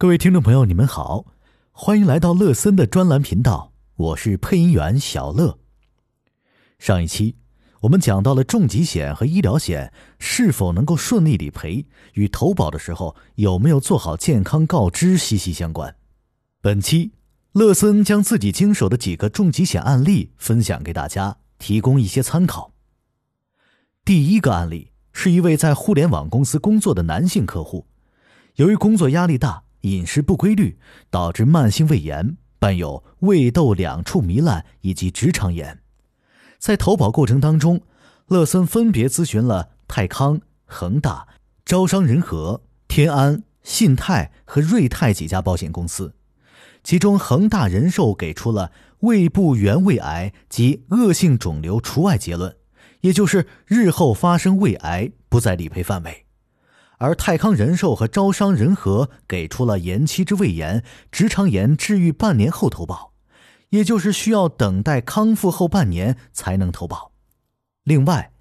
各位听众朋友，你们好，欢迎来到乐森的专栏频道，我是配音员小乐。上一期我们讲到了重疾险和医疗险是否能够顺利理赔，与投保的时候有没有做好健康告知息息相关。本期乐森将自己经手的几个重疾险案例分享给大家，提供一些参考。第一个案例是一位在互联网公司工作的男性客户，由于工作压力大。饮食不规律导致慢性胃炎，伴有胃窦两处糜烂以及直肠炎。在投保过程当中，乐森分别咨询了泰康、恒大、招商仁和、天安、信泰和瑞泰几家保险公司，其中恒大人寿给出了胃部原位癌及恶性肿瘤除外结论，也就是日后发生胃癌不在理赔范围。而泰康人寿和招商仁和给出了延期之胃炎、直肠炎治愈半年后投保，也就是需要等待康复后半年才能投保。另外，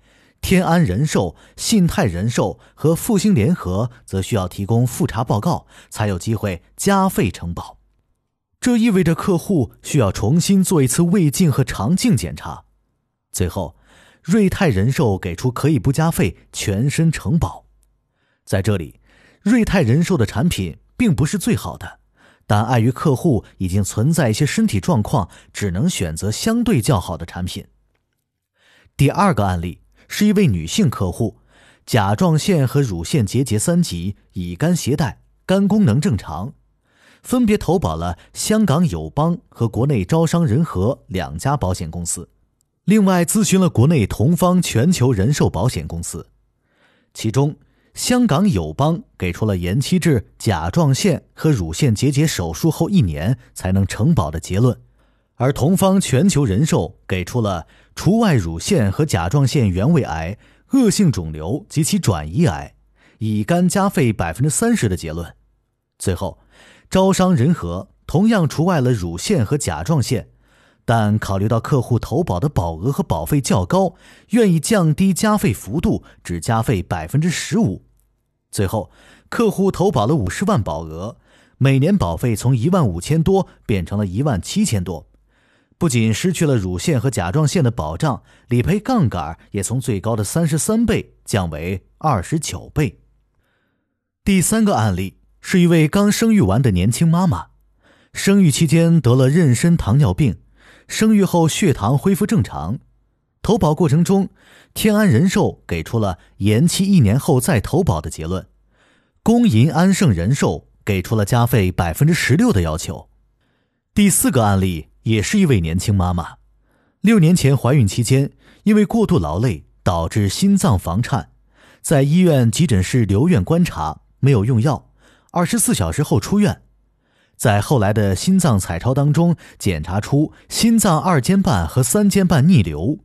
天安人寿、信泰人寿和复兴联合则需要提供复查报告，才有机会加费承保。这意味着客户需要重新做一次胃镜和肠镜检查。最后，瑞泰人寿给出可以不加费全身承保。在这里，瑞泰人寿的产品并不是最好的，但碍于客户已经存在一些身体状况，只能选择相对较好的产品。第二个案例是一位女性客户，甲状腺和乳腺结节三级，乙肝携带，肝功能正常，分别投保了香港友邦和国内招商仁和两家保险公司，另外咨询了国内同方全球人寿保险公司，其中。香港友邦给出了延期至甲状腺和乳腺结节手术后一年才能承保的结论，而同方全球人寿给出了除外乳腺和甲状腺原位癌、恶性肿瘤及其转移癌，乙肝加费百分之三十的结论。最后，招商仁和同样除外了乳腺和甲状腺。但考虑到客户投保的保额和保费较高，愿意降低加费幅度，只加费百分之十五。最后，客户投保了五十万保额，每年保费从一万五千多变成了一万七千多，不仅失去了乳腺和甲状腺的保障，理赔杠杆也从最高的三十三倍降为二十九倍。第三个案例是一位刚生育完的年轻妈妈，生育期间得了妊娠糖尿病。生育后血糖恢复正常，投保过程中，天安人寿给出了延期一年后再投保的结论，工银安盛人寿给出了加费百分之十六的要求。第四个案例也是一位年轻妈妈，六年前怀孕期间因为过度劳累导致心脏房颤，在医院急诊室留院观察，没有用药，二十四小时后出院。在后来的心脏彩超当中，检查出心脏二尖瓣和三尖瓣逆流。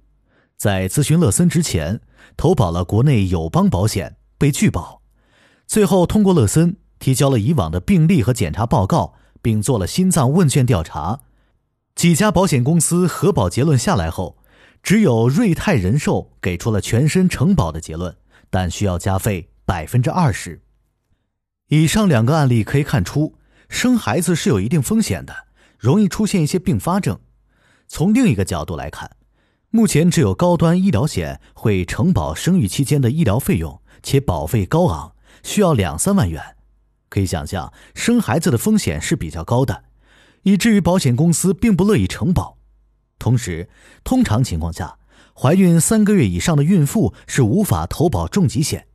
在咨询乐森之前，投保了国内友邦保险，被拒保。最后通过乐森提交了以往的病历和检查报告，并做了心脏问卷调查。几家保险公司核保结论下来后，只有瑞泰人寿给出了全身承保的结论，但需要加费百分之二十。以上两个案例可以看出。生孩子是有一定风险的，容易出现一些并发症。从另一个角度来看，目前只有高端医疗险会承保生育期间的医疗费用，且保费高昂，需要两三万元。可以想象，生孩子的风险是比较高的，以至于保险公司并不乐意承保。同时，通常情况下，怀孕三个月以上的孕妇是无法投保重疾险。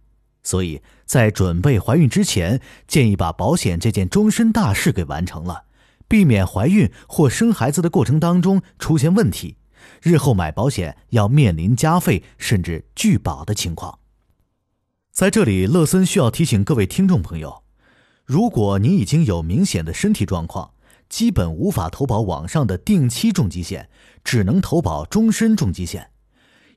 所以在准备怀孕之前，建议把保险这件终身大事给完成了，避免怀孕或生孩子的过程当中出现问题，日后买保险要面临加费甚至拒保的情况。在这里，乐森需要提醒各位听众朋友，如果您已经有明显的身体状况，基本无法投保网上的定期重疾险，只能投保终身重疾险，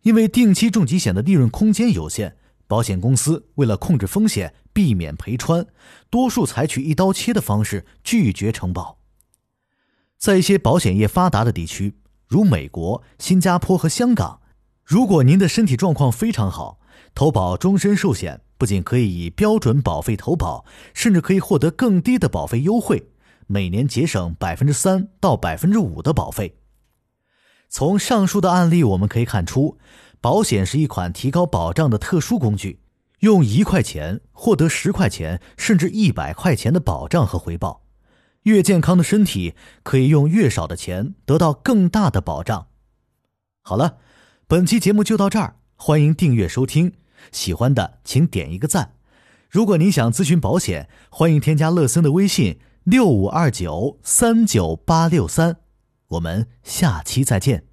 因为定期重疾险的利润空间有限。保险公司为了控制风险，避免赔穿，多数采取一刀切的方式拒绝承保。在一些保险业发达的地区，如美国、新加坡和香港，如果您的身体状况非常好，投保终身寿险不仅可以以标准保费投保，甚至可以获得更低的保费优惠，每年节省百分之三到百分之五的保费。从上述的案例我们可以看出，保险是一款提高保障的特殊工具，用一块钱获得十块钱甚至一百块钱的保障和回报。越健康的身体可以用越少的钱得到更大的保障。好了，本期节目就到这儿，欢迎订阅收听。喜欢的请点一个赞。如果您想咨询保险，欢迎添加乐森的微信六五二九三九八六三。我们下期再见。